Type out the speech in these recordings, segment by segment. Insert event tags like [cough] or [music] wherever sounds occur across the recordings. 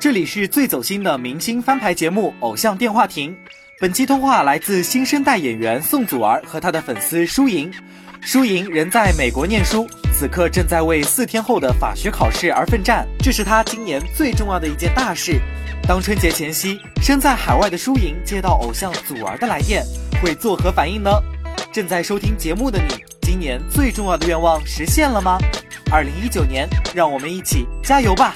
这里是最走心的明星翻牌节目《偶像电话亭》。本期通话来自新生代演员宋祖儿和她的粉丝舒莹。舒莹人在美国念书，此刻正在为四天后的法学考试而奋战，这是她今年最重要的一件大事。当春节前夕，身在海外的舒莹接到偶像祖儿的来电，会作何反应呢？正在收听节目的你，今年最重要的愿望实现了吗？二零一九年，让我们一起加油吧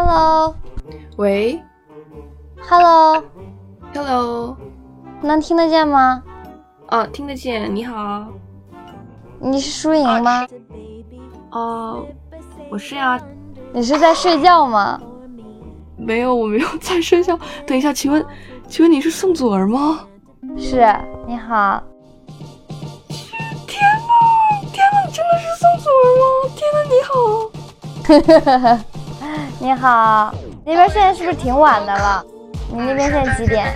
！Hello，喂，Hello，Hello，能听得见吗？哦，听得见。你好，你是输赢吗？哦，我是呀。你是在睡觉吗？没有，我没有在睡觉。等一下，请问，请问你是宋祖儿吗？是，你好。天哪，天哪，真的是宋祖儿吗？天哪，你好。[laughs] 哈哈哈。你好，那边现在是不是挺晚的了？你那边现在几点？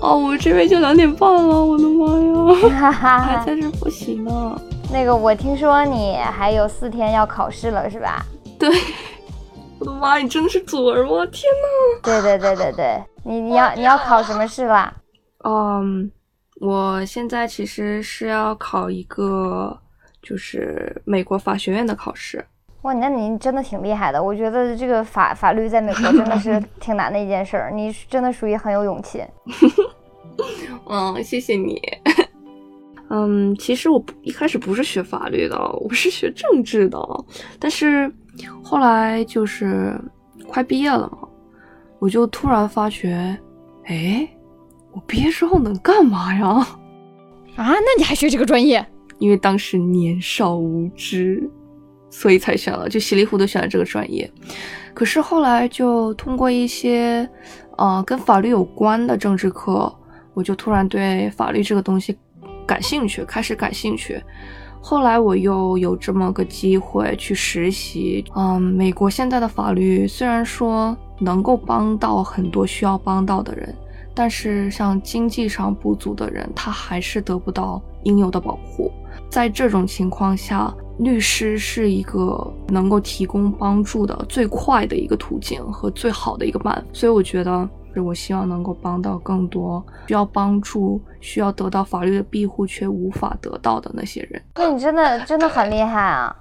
哦，我这边就两点半了，我的妈呀，[laughs] 还在这复习呢。那个，我听说你还有四天要考试了，是吧？对，我的妈，你真的是祖儿吗？天哪！对对对对对，你你要你要考什么试啦？嗯，我现在其实是要考一个，就是美国法学院的考试。哇，那你真的挺厉害的。我觉得这个法法律在美国真的是 [laughs] 挺难的一件事儿，你真的属于很有勇气。[laughs] 嗯，谢谢你。嗯，其实我一开始不是学法律的，我是学政治的。但是后来就是快毕业了嘛，我就突然发觉，哎，我毕业之后能干嘛呀？啊，那你还学这个专业？因为当时年少无知。所以才选了，就稀里糊涂选了这个专业。可是后来就通过一些，呃，跟法律有关的政治课，我就突然对法律这个东西感兴趣，开始感兴趣。后来我又有这么个机会去实习。嗯，美国现在的法律虽然说能够帮到很多需要帮到的人，但是像经济上不足的人，他还是得不到应有的保护。在这种情况下，律师是一个能够提供帮助的最快的一个途径和最好的一个办法，所以我觉得，我希望能够帮到更多需要帮助、需要得到法律的庇护却无法得到的那些人。那你真的真的很厉害啊！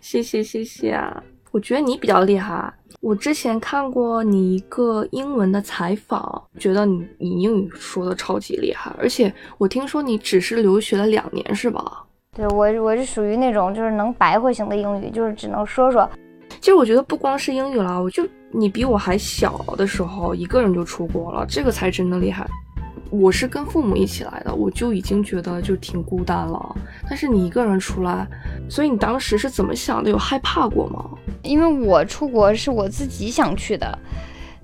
谢谢谢谢啊！我觉得你比较厉害。我之前看过你一个英文的采访，觉得你你英语说的超级厉害，而且我听说你只是留学了两年，是吧？对我我是属于那种就是能白话型的英语，就是只能说说。其实我觉得不光是英语了，我就你比我还小的时候一个人就出国了，这个才真的厉害。我是跟父母一起来的，我就已经觉得就挺孤单了。但是你一个人出来，所以你当时是怎么想的？有害怕过吗？因为我出国是我自己想去的，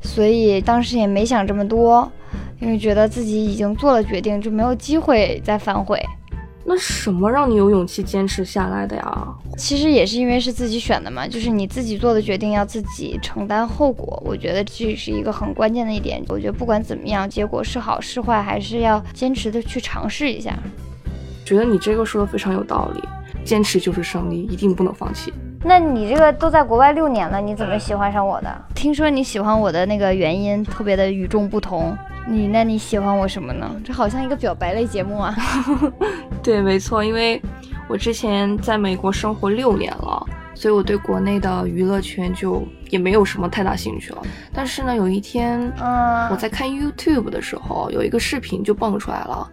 所以当时也没想这么多，因为觉得自己已经做了决定，就没有机会再反悔。那什么让你有勇气坚持下来的呀？其实也是因为是自己选的嘛，就是你自己做的决定要自己承担后果。我觉得这是一个很关键的一点。我觉得不管怎么样，结果是好是坏，还是要坚持的去尝试一下。觉得你这个说的非常有道理，坚持就是胜利，一定不能放弃。那你这个都在国外六年了，你怎么喜欢上我的？听说你喜欢我的那个原因特别的与众不同。你那你喜欢我什么呢？这好像一个表白类节目啊。[laughs] 对，没错，因为我之前在美国生活六年了，所以我对国内的娱乐圈就也没有什么太大兴趣了。但是呢，有一天，嗯，我在看 YouTube 的时候，有一个视频就蹦出来了。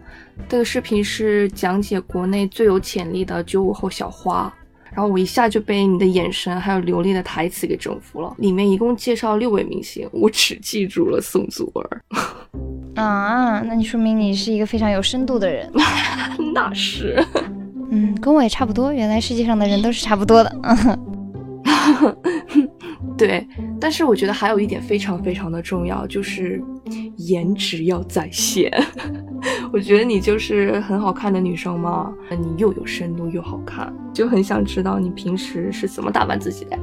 这个视频是讲解国内最有潜力的九五后小花。然后我一下就被你的眼神还有流利的台词给征服了。里面一共介绍六位明星，我只记住了宋祖儿。啊，那你说明你是一个非常有深度的人。[laughs] 那是。嗯，跟我也差不多。原来世界上的人都是差不多的。[laughs] 对，但是我觉得还有一点非常非常的重要，就是颜值要在线。[laughs] 我觉得你就是很好看的女生嘛，你又有深度又好看，就很想知道你平时是怎么打扮自己的。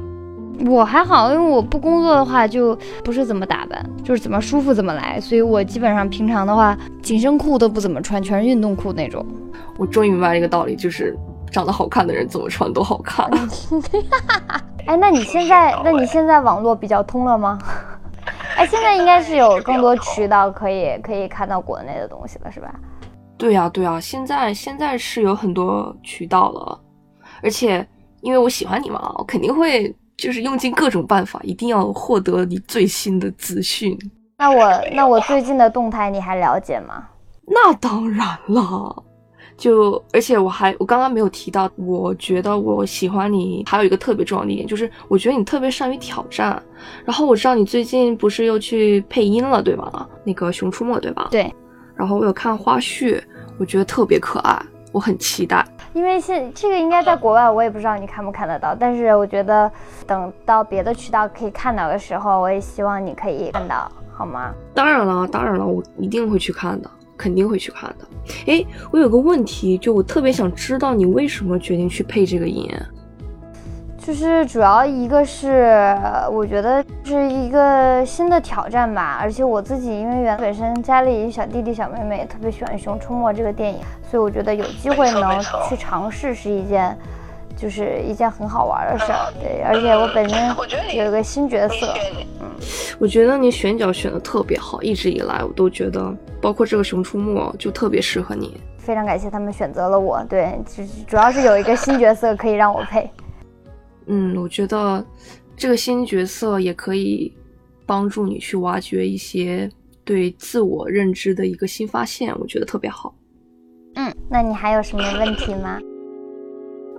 我还好，因为我不工作的话就不是怎么打扮，就是怎么舒服怎么来，所以我基本上平常的话紧身裤都不怎么穿，全是运动裤那种。我终于明白了一个道理，就是长得好看的人怎么穿都好看。[laughs] 哎，那你现在，那你现在网络比较通了吗？[laughs] 哎，现在应该是有更多渠道可以可以看到国内的东西了，是吧？对呀、对呀、现在现在是有很多渠道了，而且因为我喜欢你嘛，我肯定会就是用尽各种办法，一定要获得你最新的资讯。那我那我最近的动态你还了解吗？那当然了，就而且我还我刚刚没有提到，我觉得我喜欢你还有一个特别重要的一点，就是我觉得你特别善于挑战。然后我知道你最近不是又去配音了，对吧？那个《熊出没》，对吧？对。然后我有看花絮，我觉得特别可爱，我很期待。因为现这个应该在国外，我也不知道你看不看得到，但是我觉得等到别的渠道可以看到的时候，我也希望你可以看到，好吗？当然了，当然了，我一定会去看的，肯定会去看的。诶，我有个问题，就我特别想知道你为什么决定去配这个音。就是主要一个是我觉得是一个新的挑战吧，而且我自己因为原本身家里小弟弟小妹妹也特别喜欢《熊出没》这个电影，所以我觉得有机会能去尝试是一件，就是一件很好玩的事儿。对，而且我本身有一个新角色，嗯我觉得你选角选的特别好，一直以来我都觉得，包括这个《熊出没》就特别适合你。非常感谢他们选择了我。对，主主要是有一个新角色可以让我配。嗯，我觉得这个新角色也可以帮助你去挖掘一些对自我认知的一个新发现，我觉得特别好。嗯，那你还有什么问题吗？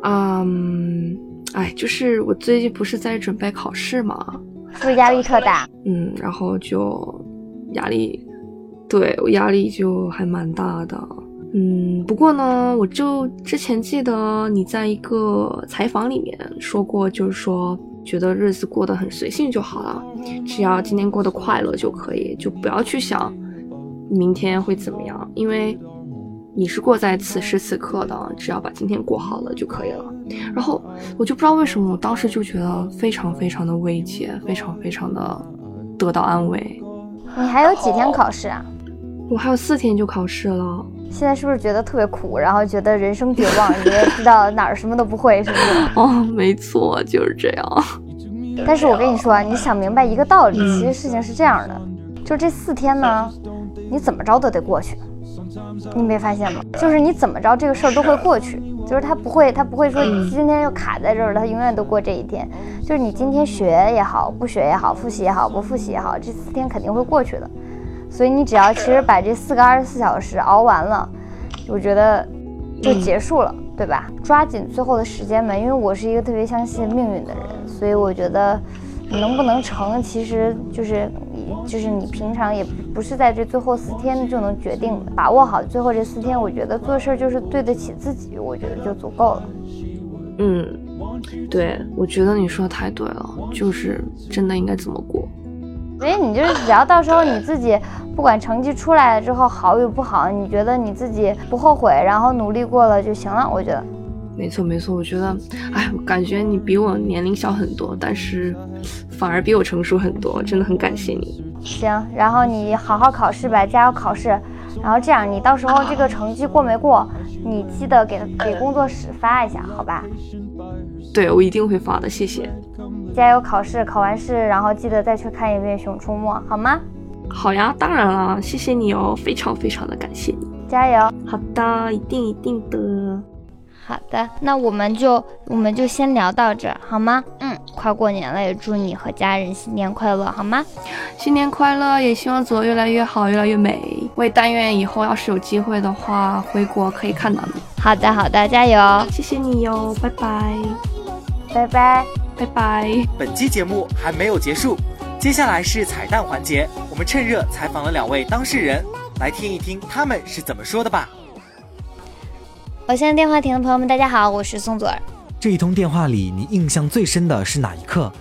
嗯，哎，就是我最近不是在准备考试嘛，是不是压力特大？嗯，然后就压力，对我压力就还蛮大的。嗯，不过呢，我就之前记得你在一个采访里面说过，就是说觉得日子过得很随性就好了，只要今天过得快乐就可以，就不要去想明天会怎么样，因为你是过在此时此刻的，只要把今天过好了就可以了。然后我就不知道为什么，我当时就觉得非常非常的慰藉，非常非常的得到安慰。你还有几天考试啊？我还有四天就考试了。现在是不是觉得特别苦，然后觉得人生绝望，觉得知道哪儿什么都不会，是不是？[laughs] 哦，没错，就是这样。但是我跟你说，你想明白一个道理，其实事情是这样的，就这四天呢，你怎么着都得过去，你没发现吗？就是你怎么着这个事儿都会过去，就是他不会，他不会说你今天就卡在这儿了，他永远都过这一天。就是你今天学也好，不学也好，复习也好，不复习也好，这四天肯定会过去的。所以你只要其实把这四个二十四小时熬完了，我觉得就结束了，对吧？抓紧最后的时间嘛，因为我是一个特别相信命运的人，所以我觉得能不能成，其实就是你就是你平常也不是在这最后四天就能决定的。把握好最后这四天，我觉得做事儿就是对得起自己，我觉得就足够了。嗯，对，我觉得你说的太对了，就是真的应该怎么过。所以你就是只要到时候你自己不管成绩出来了之后好与不好，你觉得你自己不后悔，然后努力过了就行了。我觉得，没错没错，我觉得，哎，我感觉你比我年龄小很多，但是反而比我成熟很多，真的很感谢你。行，然后你好好考试吧，加油考试。然后这样，你到时候这个成绩过没过，你记得给给工作室发一下，好吧？对，我一定会发的，谢谢。加油考试，考完试然后记得再去看一遍《熊出没》，好吗？好呀，当然了，谢谢你哦，非常非常的感谢你。加油！好的，一定一定的。好的，那我们就我们就先聊到这儿，好吗？嗯，快过年了，也祝你和家人新年快乐，好吗？新年快乐，也希望走越来越好，越来越美。我也但愿以后要是有机会的话，回国可以看到你。好的，好的，加油！谢谢你哟，拜拜，拜拜。拜拜。本期节目还没有结束，接下来是彩蛋环节，我们趁热采访了两位当事人，来听一听他们是怎么说的吧。我现在电话亭的朋友们，大家好，我是宋祖儿。这一通电话里，你印象最深的是哪一刻？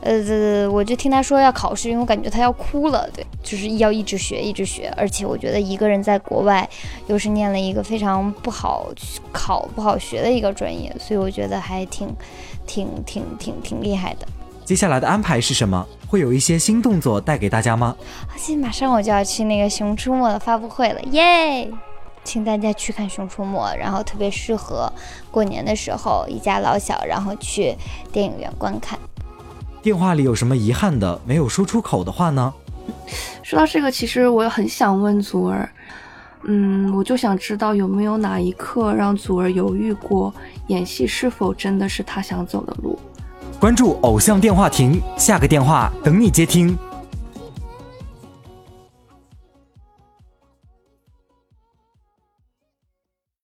呃，我就听他说要考试，因为我感觉他要哭了。对，就是要一直学，一直学。而且我觉得一个人在国外，又是念了一个非常不好考、不好学的一个专业，所以我觉得还挺、挺、挺、挺、挺厉害的。接下来的安排是什么？会有一些新动作带给大家吗？现在马上我就要去那个《熊出没》的发布会了，耶！请大家去看《熊出没》，然后特别适合过年的时候一家老小，然后去电影院观看。电话里有什么遗憾的没有说出口的话呢？说到这个，其实我也很想问祖儿，嗯，我就想知道有没有哪一刻让祖儿犹豫过，演戏是否真的是他想走的路？关注偶像电话亭，下个电话等你接听。